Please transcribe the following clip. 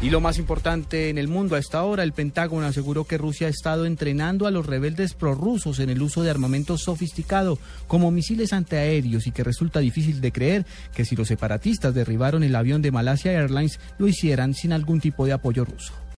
Y lo más importante en el mundo a esta hora, el Pentágono aseguró que Rusia ha estado entrenando a los rebeldes prorrusos en el uso de armamento sofisticado como misiles antiaéreos y que resulta difícil de creer que si los separatistas derribaron el avión de Malasia Airlines lo hicieran sin algún tipo de apoyo ruso.